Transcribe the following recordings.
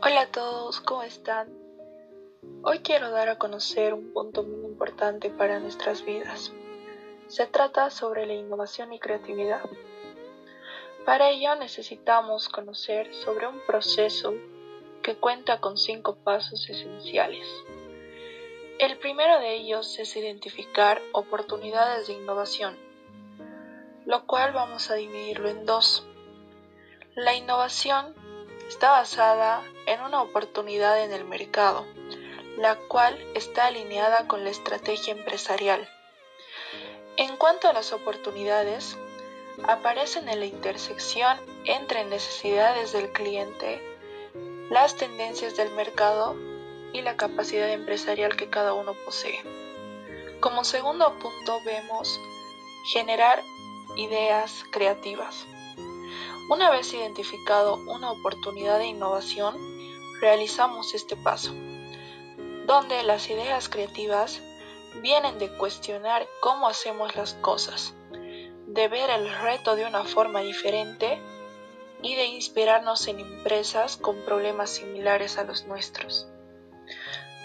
Hola a todos, ¿cómo están? Hoy quiero dar a conocer un punto muy importante para nuestras vidas. Se trata sobre la innovación y creatividad. Para ello necesitamos conocer sobre un proceso que cuenta con cinco pasos esenciales. El primero de ellos es identificar oportunidades de innovación, lo cual vamos a dividirlo en dos. La innovación está basada en una oportunidad en el mercado, la cual está alineada con la estrategia empresarial. En cuanto a las oportunidades, aparecen en la intersección entre necesidades del cliente, las tendencias del mercado y la capacidad empresarial que cada uno posee. Como segundo punto vemos generar ideas creativas. Una vez identificado una oportunidad de innovación, realizamos este paso, donde las ideas creativas vienen de cuestionar cómo hacemos las cosas, de ver el reto de una forma diferente y de inspirarnos en empresas con problemas similares a los nuestros.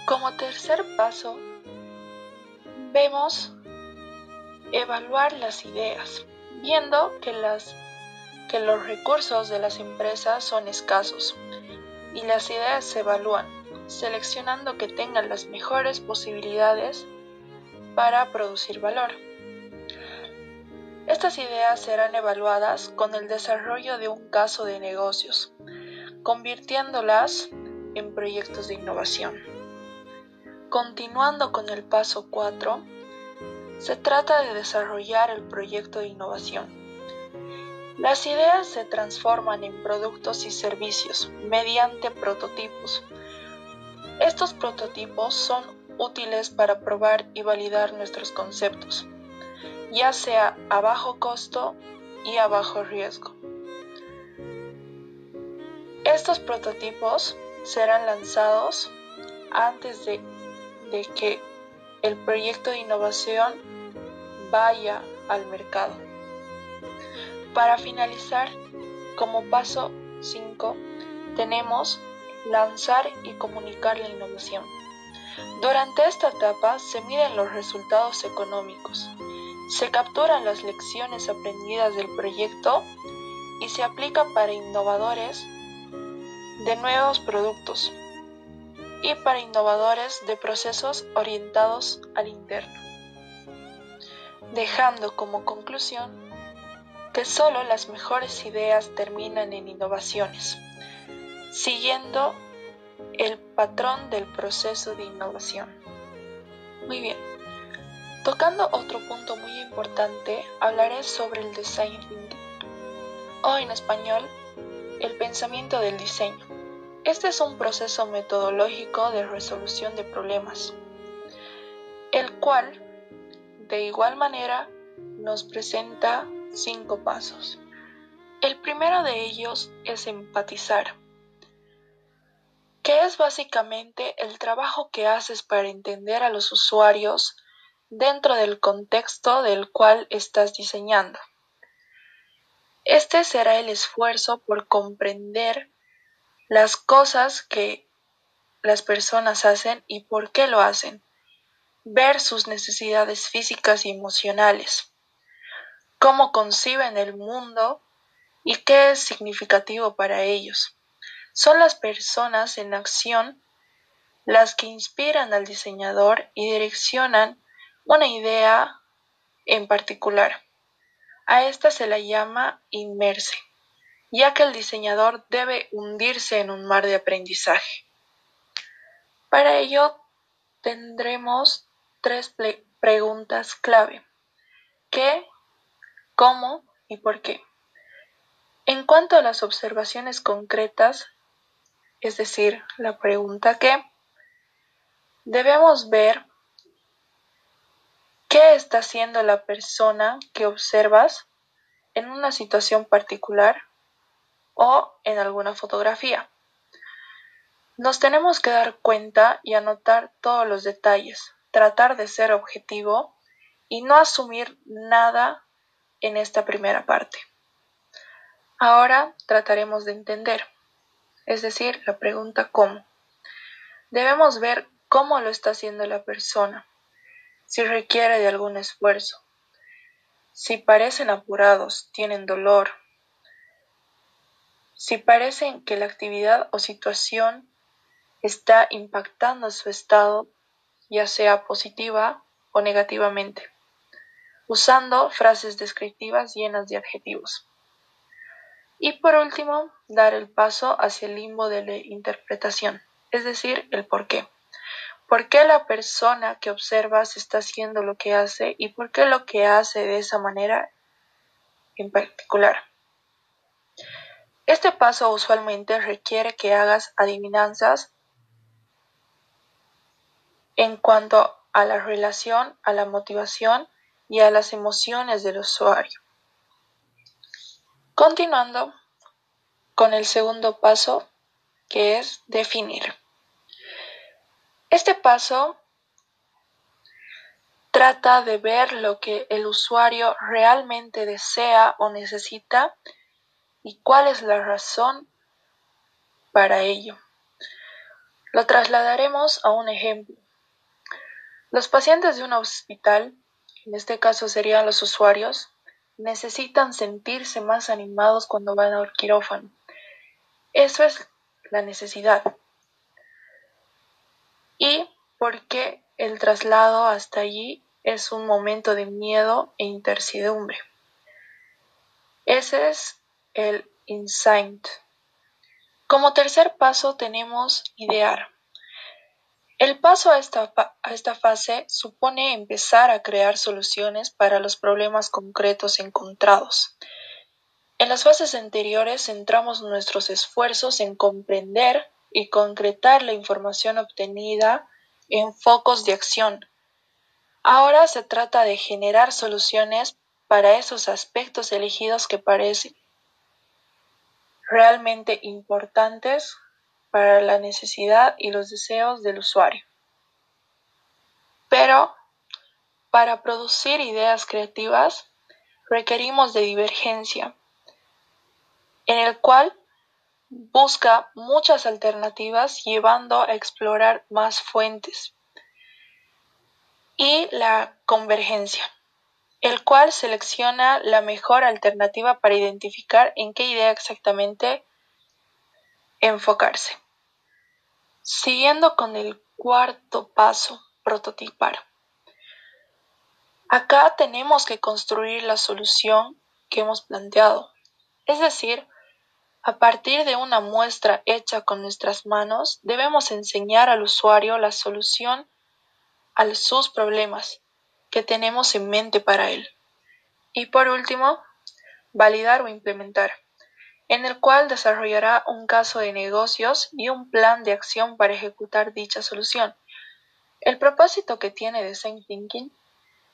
Como tercer paso, vemos evaluar las ideas, viendo que los recursos de las empresas son escasos y las ideas se evalúan, seleccionando que tengan las mejores posibilidades para producir valor. Estas ideas serán evaluadas con el desarrollo de un caso de negocios, convirtiéndolas en proyectos de innovación. Continuando con el paso 4, se trata de desarrollar el proyecto de innovación las ideas se transforman en productos y servicios mediante prototipos. Estos prototipos son útiles para probar y validar nuestros conceptos, ya sea a bajo costo y a bajo riesgo. Estos prototipos serán lanzados antes de, que el proyecto de innovación vaya al mercado. Para finalizar, como paso 5, tenemos lanzar y comunicar la innovación. Durante esta etapa se miden los resultados económicos, se capturan las lecciones aprendidas del proyecto y se aplica para innovadores de nuevos productos y para innovadores de procesos orientados al interno, dejando como conclusión que solo las mejores ideas terminan en innovaciones, siguiendo el patrón del proceso de innovación. Muy bien. Tocando otro punto muy importante, hablaré sobre el design thinking, o en español, el pensamiento del diseño. Este es un proceso metodológico de resolución de problemas, el cual, de igual manera, nos presenta cinco pasos. El primero de ellos es empatizar, que es básicamente el trabajo que haces para entender a los usuarios dentro del contexto del cual estás diseñando. Este será el esfuerzo por comprender las cosas que las personas hacen y por qué lo hacen, ver sus necesidades físicas y emocionales cómo conciben el mundo y qué es significativo para ellos. Son las personas en acción las que inspiran al diseñador y direccionan una idea en particular. A esta se la llama inmerse, ya que el diseñador debe hundirse en un mar de aprendizaje. Para ello tendremos tres preguntas clave. ¿Qué, cómo y por qué. En cuanto a las observaciones concretas, es decir, la pregunta qué, debemos ver qué está haciendo la persona que observas en una situación particular o en alguna fotografía. Nos tenemos que dar cuenta y anotar todos los detalles, tratar de ser objetivo y no asumir nada en esta primera parte. Ahora trataremos de entender. es decir, la pregunta cómo. Debemos ver cómo lo está haciendo la persona, si requiere de algún esfuerzo, si parecen apurados, tienen dolor, si parecen que la actividad o situación está impactando su estado, ya sea positiva o negativamente, usando frases descriptivas llenas de adjetivos. Y por último, dar el paso hacia el limbo de la interpretación, es decir, el por qué. ¿Por qué la persona que observas está haciendo lo que hace y por qué lo que hace de esa manera en particular? Este paso usualmente requiere que hagas adivinanzas en cuanto a la relación, a la motivación y a las emociones del usuario. Continuando con el segundo paso, que es definir. Este paso trata de ver lo que el usuario realmente desea o necesita y cuál es la razón para ello. Lo trasladaremos a un ejemplo. Los pacientes de un hospital, en este caso serían los usuarios, necesitan sentirse más animados cuando van al quirófano. Eso es la necesidad. Y porque el traslado hasta allí es un momento de miedo e incertidumbre. Ese es el insight. Como tercer paso tenemos idear. El paso a esta, a esta fase supone empezar a crear soluciones para los problemas concretos encontrados. En las fases anteriores centramos nuestros esfuerzos en comprender y concretar la información obtenida en focos de acción. Ahora se trata de generar soluciones para esos aspectos elegidos que parecen realmente importantes para la necesidad y los deseos del usuario. Pero para producir ideas creativas requerimos de divergencia, en el cual busca muchas alternativas llevando a explorar más fuentes. Y la convergencia, el cual selecciona la mejor alternativa para identificar en qué idea exactamente enfocarse. Siguiendo con el cuarto paso, prototipar. Acá tenemos que construir la solución que hemos planteado, es decir, a partir de una muestra hecha con nuestras manos, debemos enseñar al usuario la solución a sus problemas que tenemos en mente para él. Y por último, validar o implementar en el cual desarrollará un caso de negocios y un plan de acción para ejecutar dicha solución. El propósito que tiene Design Thinking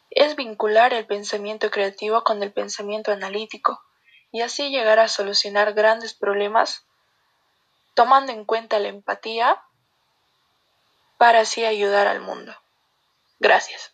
es vincular el pensamiento creativo con el pensamiento analítico y así llegar a solucionar grandes problemas tomando en cuenta la empatía para así ayudar al mundo. Gracias.